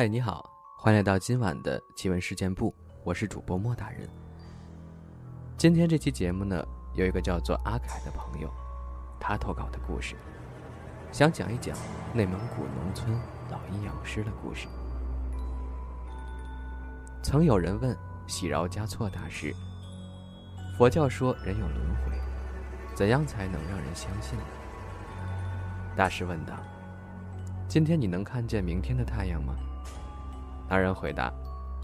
嗨，你好，欢迎来到今晚的奇闻事件部，我是主播莫大人。今天这期节目呢，有一个叫做阿凯的朋友，他投稿的故事，想讲一讲内蒙古农村老阴阳师的故事。曾有人问喜饶嘉措大师：“佛教说人有轮回，怎样才能让人相信呢？”大师问道：“今天你能看见明天的太阳吗？”那人回答：“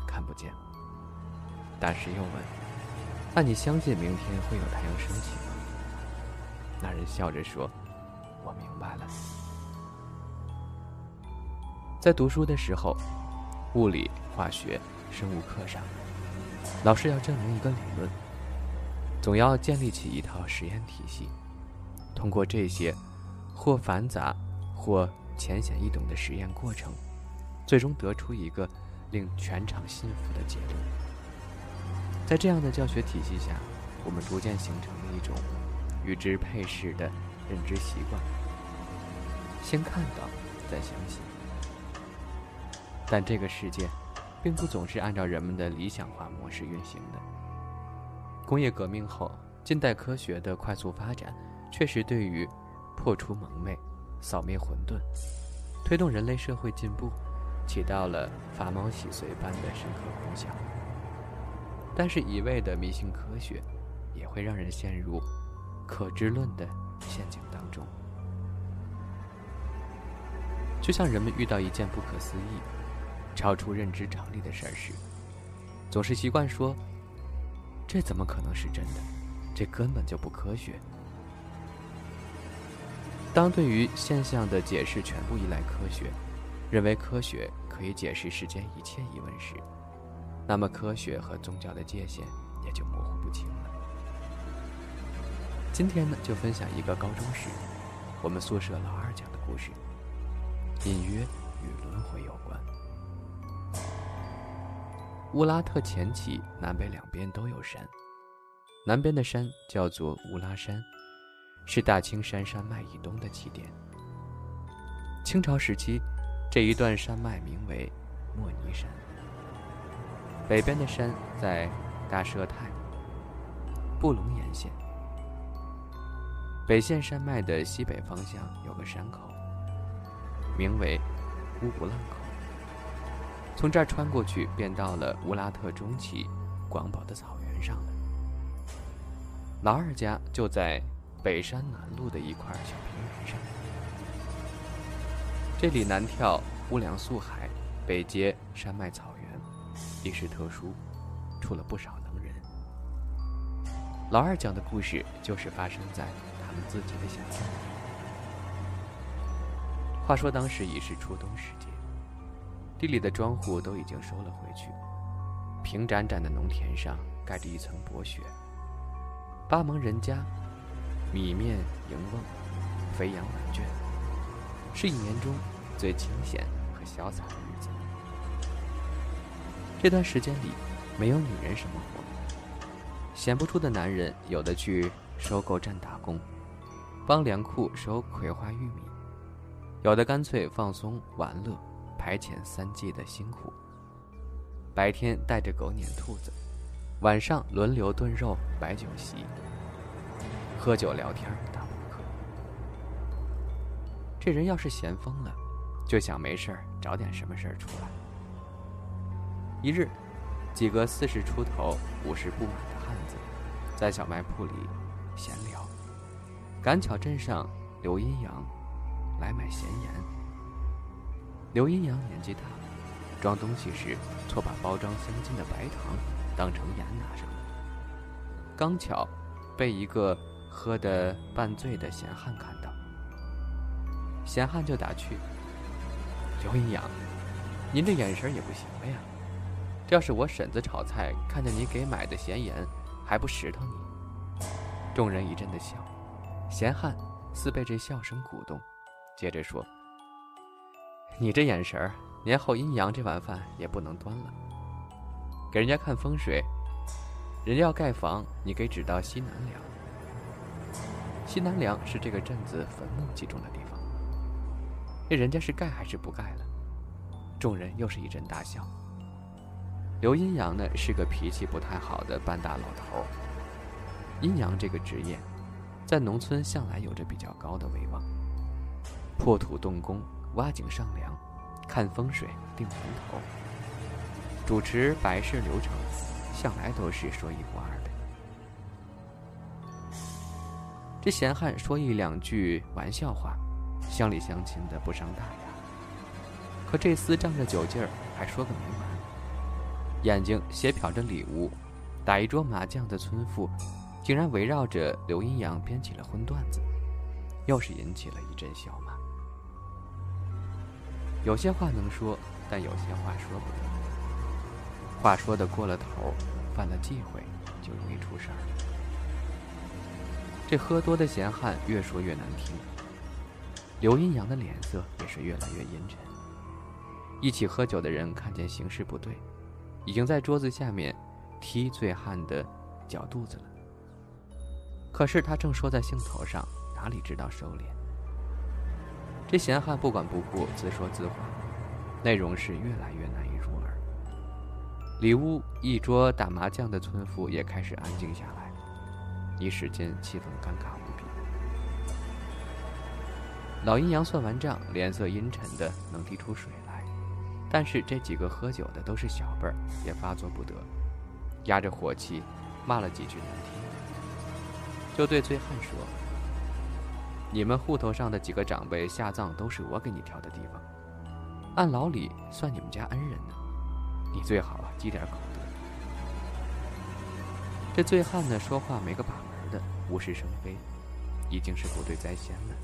看不见。”大师又问：“那你相信明天会有太阳升起吗？”那人笑着说：“我明白了。”在读书的时候，物理、化学、生物课上，老师要证明一个理论，总要建立起一套实验体系，通过这些或繁杂、或浅显易懂的实验过程。最终得出一个令全场信服的结论。在这样的教学体系下，我们逐渐形成了一种与之配饰的认知习惯：先看到，再相信。但这个世界，并不总是按照人们的理想化模式运行的。工业革命后，近代科学的快速发展，确实对于破除蒙昧、扫灭混沌、推动人类社会进步。起到了发毛洗髓般的深刻功效，但是，一味的迷信科学，也会让人陷入可知论的陷阱当中。就像人们遇到一件不可思议、超出认知常理的事儿时，总是习惯说：“这怎么可能是真的？这根本就不科学。”当对于现象的解释全部依赖科学。认为科学可以解释世间一切疑问时，那么科学和宗教的界限也就模糊不清了。今天呢，就分享一个高中时我们宿舍老二讲的故事，隐约与轮回有关。乌拉特前期南北两边都有山，南边的山叫做乌拉山，是大青山山脉以东的起点。清朝时期。这一段山脉名为莫尼山，北边的山在大佘泰、布隆沿线。北线山脉的西北方向有个山口，名为乌布浪口。从这儿穿过去，便到了乌拉特中旗广袤的草原上了。老二家就在北山南路的一块小平原上。这里南眺乌梁素海，北接山脉草原，地势特殊，出了不少能人。老二讲的故事就是发生在他们自己的小镇。话说当时已是初冬时节，地里的庄户都已经收了回去，平展展的农田上盖着一层薄雪。巴蒙人家，米面盈瓮，肥羊满圈。是一年中最清闲和潇洒的日子。这段时间里，没有女人什么活，闲不出的男人有的去收购站打工，帮粮库收葵花玉米；有的干脆放松玩乐，排遣三季的辛苦。白天带着狗撵兔子，晚上轮流炖肉摆酒席，喝酒聊天这人要是闲疯了，就想没事找点什么事儿出来。一日，几个四十出头、五十不满的汉子，在小卖铺里闲聊，赶巧镇上刘阴阳来买咸盐。刘阴阳年纪大，装东西时错把包装相近的白糖当成盐拿上了，刚巧被一个喝得半醉的闲汉看到。闲汉就打趣：“刘阴阳，您这眼神也不行了呀！这要是我婶子炒菜，看见你给买的咸盐，还不石头你？”众人一阵的笑，闲汉似被这笑声鼓动，接着说：“你这眼神年后阴阳这碗饭也不能端了。给人家看风水，人家要盖房，你给指到西南梁。西南梁是这个镇子坟墓集中的地方。”那人家是盖还是不盖了？众人又是一阵大笑。刘阴阳呢是个脾气不太好的半大老头。阴阳这个职业，在农村向来有着比较高的威望。破土动工、挖井上梁、看风水、定坟头、主持白事流程，向来都是说一不二的。这闲汉说一两句玩笑话，乡里乡亲的不伤大雅。可这厮仗着酒劲儿，还说个没完。眼睛斜瞟着里屋，打一桌麻将的村妇，竟然围绕着刘阴阳编起了荤段子，又是引起了一阵笑骂。有些话能说，但有些话说不得。话说的过了头，犯了忌讳，就容易出事儿。这喝多的闲汉越说越难听，刘阴阳的脸色也是越来越阴沉。一起喝酒的人看见形势不对，已经在桌子下面踢醉汉的脚肚子了。可是他正说在兴头上，哪里知道收敛？这闲汉不管不顾，自说自话，内容是越来越难以入耳。里屋一桌打麻将的村妇也开始安静下来，一时间气氛尴尬无比。老阴阳算完账，脸色阴沉的能滴出水来，但是这几个喝酒的都是小辈儿，也发作不得，压着火气骂了几句难听，就对醉汉说。你们户头上的几个长辈下葬都是我给你挑的地方，按老理算你们家恩人呢，你最好积点口德。这醉汉呢说话没个把门的，无事生非，已经是不对在先了。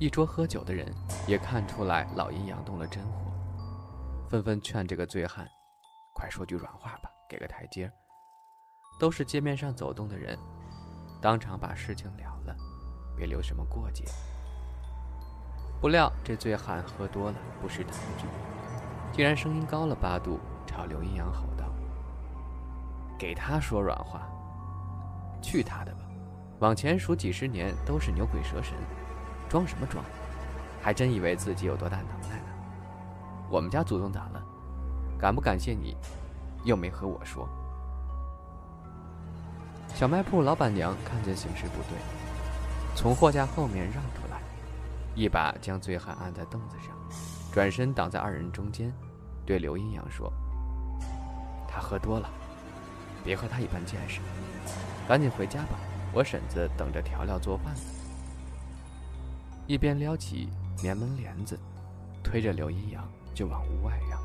一桌喝酒的人也看出来老阴阳动了真火，纷纷劝这个醉汉，快说句软话吧，给个台阶。都是街面上走动的人，当场把事情了了。别留什么过节。不料这醉汉喝多了，不识抬举，竟然声音高了八度，朝刘阴阳吼道：“给他说软话，去他的吧！往前数几十年都是牛鬼蛇神，装什么装？还真以为自己有多大能耐呢？我们家祖宗咋了？感不感谢你？又没和我说。”小卖铺老板娘看见形势不对。从货架后面让出来，一把将醉汉按在凳子上，转身挡在二人中间，对刘阴阳说：“他喝多了，别和他一般见识，赶紧回家吧，我婶子等着调料做饭呢。”一边撩起棉门帘子，推着刘阴阳就往屋外让。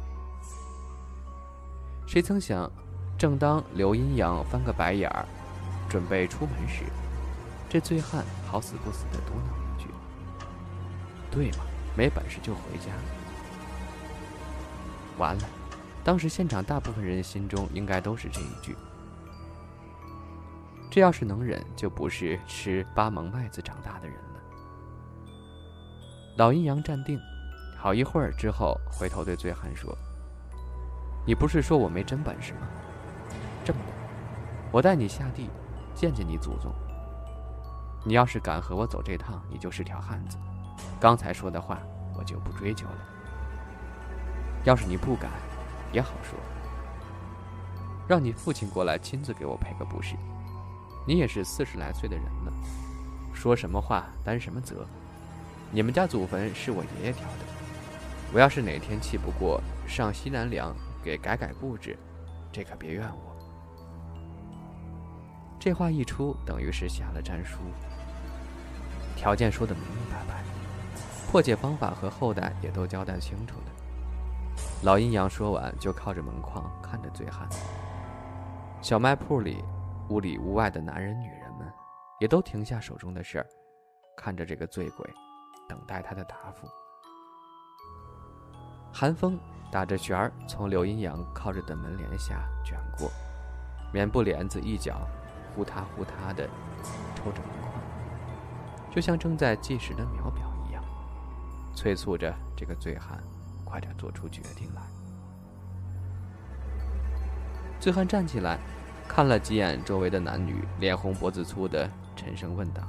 谁曾想，正当刘阴阳翻个白眼儿，准备出门时，这醉汉好死不死的嘟囔一句：“对嘛，没本事就回家。”完了，当时现场大部分人心中应该都是这一句。这要是能忍，就不是吃八蒙麦子长大的人了。老阴阳站定，好一会儿之后，回头对醉汉说：“你不是说我没真本事吗？这么的，我带你下地，见见你祖宗。”你要是敢和我走这趟，你就是条汉子。刚才说的话，我就不追究了。要是你不敢，也好说，让你父亲过来亲自给我赔个不是。你也是四十来岁的人了，说什么话担什么责。你们家祖坟是我爷爷挑的，我要是哪天气不过，上西南梁给改改布置，这可别怨我。这话一出，等于是下了战书。条件说的明明白白，破解方法和后代也都交代清楚了。老阴阳说完，就靠着门框看着醉汉。小卖铺里，屋里屋外的男人女人们，也都停下手中的事儿，看着这个醉鬼，等待他的答复。寒风打着旋儿，从柳阴阳靠着的门帘下卷过，棉布帘子一角，呼嗒呼嗒的抽着门框。就像正在计时的秒表一样，催促着这个醉汉快点做出决定来。醉汉站起来，看了几眼周围的男女，脸红脖子粗的沉声问道：“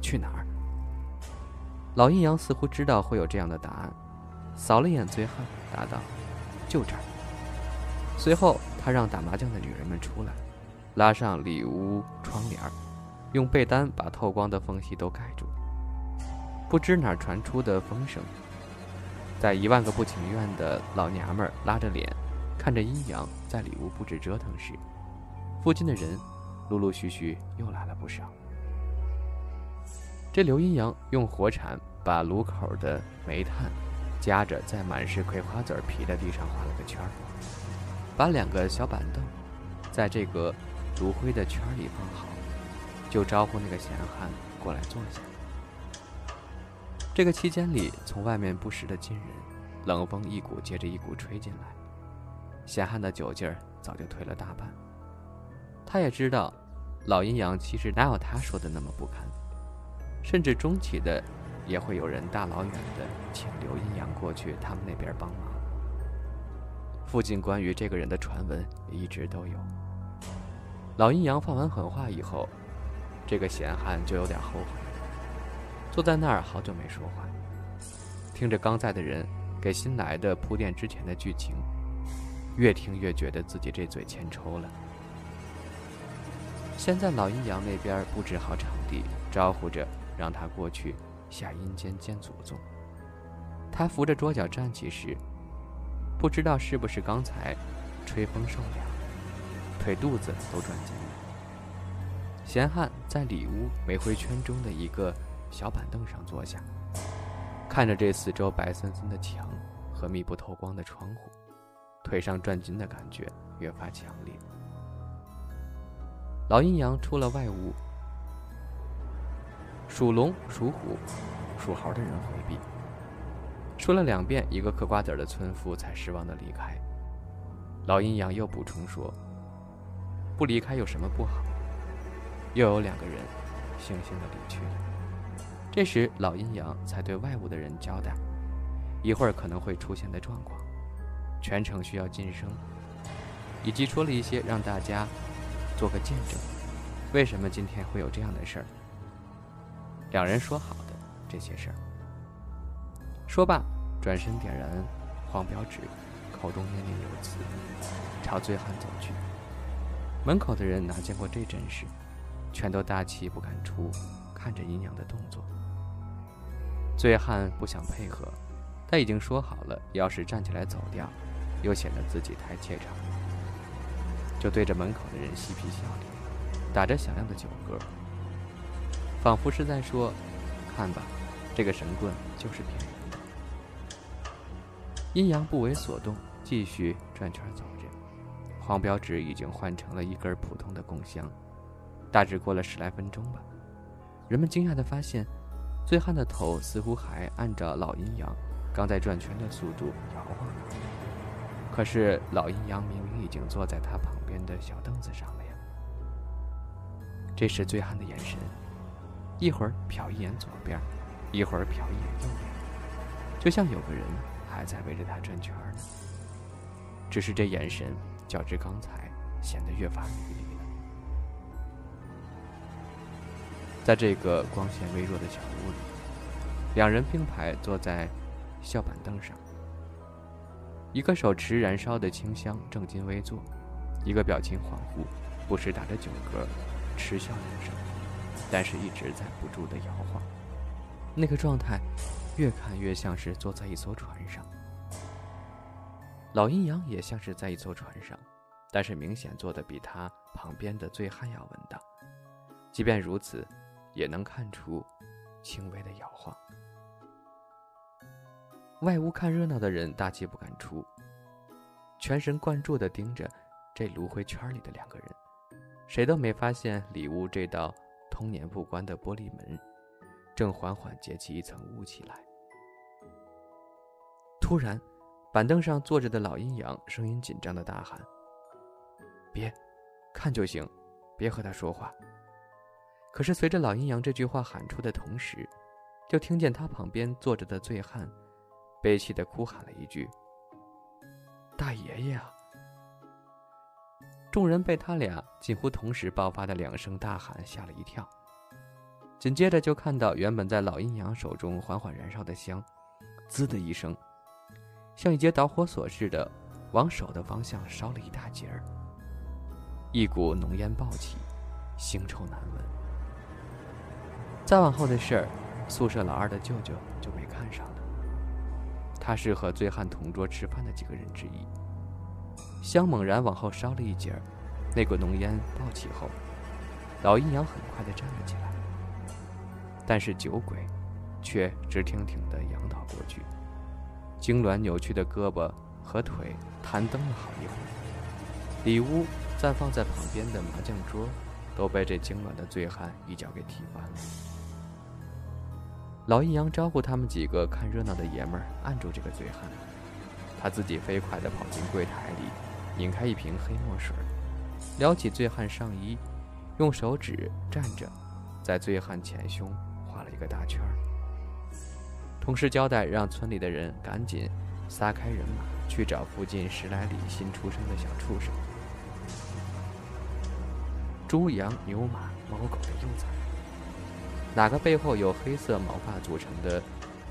去哪儿？”老阴阳似乎知道会有这样的答案，扫了眼醉汉，答道：“就这儿。”随后，他让打麻将的女人们出来，拉上里屋窗帘用被单把透光的缝隙都盖住。不知哪传出的风声，在一万个不情愿的老娘们拉着脸，看着阴阳在里屋布置折腾时，附近的人陆陆续续又来了不少。这刘阴阳用火铲把炉口的煤炭夹着，在满是葵花籽皮的地上画了个圈儿，把两个小板凳在这个炉灰的圈里放好，就招呼那个闲汉过来坐下。这个期间里，从外面不时的进人，冷风一股接着一股吹进来，闲汉的酒劲儿早就退了大半。他也知道，老阴阳其实哪有他说的那么不堪。甚至中期的，也会有人大老远的请刘阴阳过去他们那边帮忙。附近关于这个人的传闻一直都有。老阴阳放完狠话以后，这个闲汉就有点后悔，坐在那儿好久没说话，听着刚在的人给新来的铺垫之前的剧情，越听越觉得自己这嘴欠抽了。现在老阴阳那边布置好场地，招呼着。让他过去下阴间见祖宗。他扶着桌角站起时，不知道是不是刚才吹风受凉，腿肚子都转筋了。闲汉在里屋煤灰圈中的一个小板凳上坐下，看着这四周白森森的墙和密不透光的窗户，腿上转筋的感觉越发强烈。老阴阳出了外屋。属龙、属虎、属猴的人回避。说了两遍，一个嗑瓜子的村妇才失望的离开。老阴阳又补充说：“不离开有什么不好？”又有两个人悻悻的离去了。这时，老阴阳才对外屋的人交代：“一会儿可能会出现的状况，全程需要晋升，以及说了一些让大家做个见证，为什么今天会有这样的事儿。”两人说好的这些事儿。说罢，转身点燃黄标纸，口中念念有词，朝醉汉走去。门口的人哪见过这阵势，全都大气不敢出，看着阴阳的动作。醉汉不想配合，但已经说好了，要是站起来走掉，又显得自己太怯场，就对着门口的人嬉皮笑脸，打着响亮的酒嗝。仿佛是在说：“看吧，这个神棍就是骗人的。”阴阳不为所动，继续转圈走着。黄标纸已经换成了一根普通的供香。大致过了十来分钟吧，人们惊讶地发现，醉汉的头似乎还按照老阴阳刚在转圈的速度摇晃着。可是老阴阳明明已经坐在他旁边的小凳子上了呀。这时醉汉的眼神。一会儿瞟一眼左边，一会儿瞟一眼右边，就像有个人还在围着他转圈呢。只是这眼神较之刚才显得越发迷离了。在这个光线微弱的小屋里，两人并排坐在小板凳上，一个手持燃烧的清香，正襟危坐；一个表情恍惚，不时打着酒嗝，嗤笑两声。但是一直在不住的摇晃，那个状态越看越像是坐在一艘船上。老阴阳也像是在一艘船上，但是明显坐的比他旁边的醉汉要稳当。即便如此，也能看出轻微的摇晃。外屋看热闹的人大气不敢出，全神贯注地盯着这炉灰圈里的两个人，谁都没发现里屋这道。通年不关的玻璃门，正缓缓结起一层雾气来。突然，板凳上坐着的老阴阳声音紧张的大喊：“别，看就行，别和他说话。”可是，随着老阴阳这句话喊出的同时，就听见他旁边坐着的醉汉，悲泣的哭喊了一句：“大爷爷啊！”众人被他俩近乎同时爆发的两声大喊吓了一跳，紧接着就看到原本在老阴阳手中缓缓燃烧的香，滋的一声，像一节导火索似的，往手的方向烧了一大截儿。一股浓烟爆起，腥臭难闻。再往后的事儿，宿舍老二的舅舅就没看上了。他是和醉汉同桌吃饭的几个人之一。香猛然往后烧了一截儿，那股浓烟爆起后，老阴阳很快的站了起来。但是酒鬼，却直挺挺的仰倒过去，痉挛扭曲的胳膊和腿弹蹬了好一会儿。里屋暂放在旁边的麻将桌，都被这痉挛的醉汉一脚给踢翻了。老阴阳招呼他们几个看热闹的爷们儿按住这个醉汉，他自己飞快地跑进柜台里，拧开一瓶黑墨水，撩起醉汉上衣，用手指蘸着，在醉汉前胸。画了一个大圈儿，同时交代让村里的人赶紧撒开人马去找附近十来里新出生的小畜生：猪、羊、牛、马、猫、狗的幼崽，哪个背后有黑色毛发组成的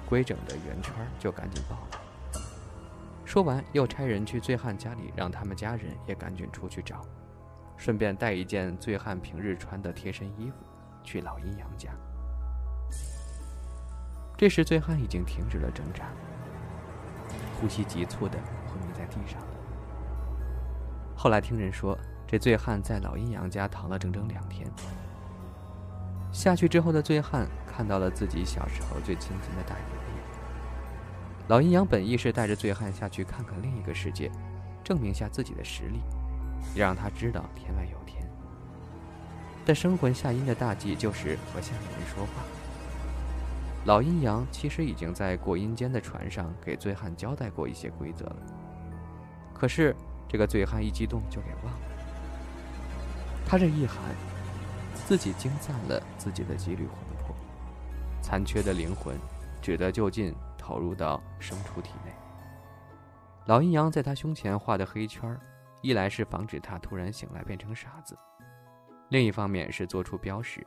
规整的圆圈，就赶紧报来。说完，又差人去醉汉家里，让他们家人也赶紧出去找，顺便带一件醉汉平日穿的贴身衣服去老阴阳家。这时，醉汉已经停止了挣扎，呼吸急促的昏迷在地上了。后来听人说，这醉汉在老阴阳家躺了整整两天。下去之后的醉汉看到了自己小时候最亲近的大爷爷。老阴阳本意是带着醉汉下去看看另一个世界，证明下自己的实力，也让他知道天外有天。但生魂下阴的大忌就是和下面人说话。老阴阳其实已经在过阴间的船上给醉汉交代过一些规则了，可是这个醉汉一激动就给忘了。他这一喊，自己惊散了自己的几缕魂魄，残缺的灵魂只得就近投入到牲畜体内。老阴阳在他胸前画的黑圈，一来是防止他突然醒来变成傻子，另一方面是做出标识，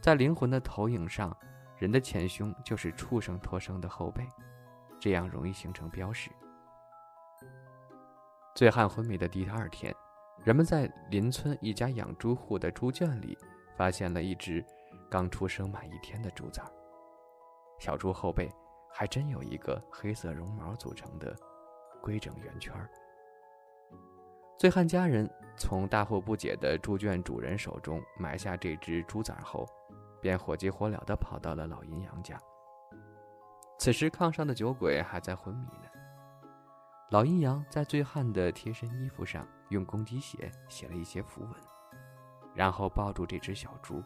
在灵魂的投影上。人的前胸就是畜生托生的后背，这样容易形成标识。醉汉昏迷的第二天，人们在邻村一家养猪户的猪圈里发现了一只刚出生满一天的猪崽，小猪后背还真有一个黑色绒毛组成的规整圆圈。醉汉家人从大惑不解的猪圈主人手中买下这只猪崽后。便火急火燎地跑到了老阴阳家。此时炕上的酒鬼还在昏迷呢。老阴阳在醉汉的贴身衣服上用公鸡血写了一些符文，然后抱住这只小猪，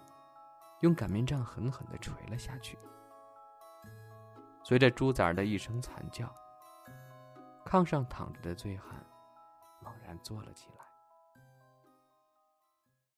用擀面杖狠狠地捶了下去。随着猪崽的一声惨叫，炕上躺着的醉汉猛然坐了起来。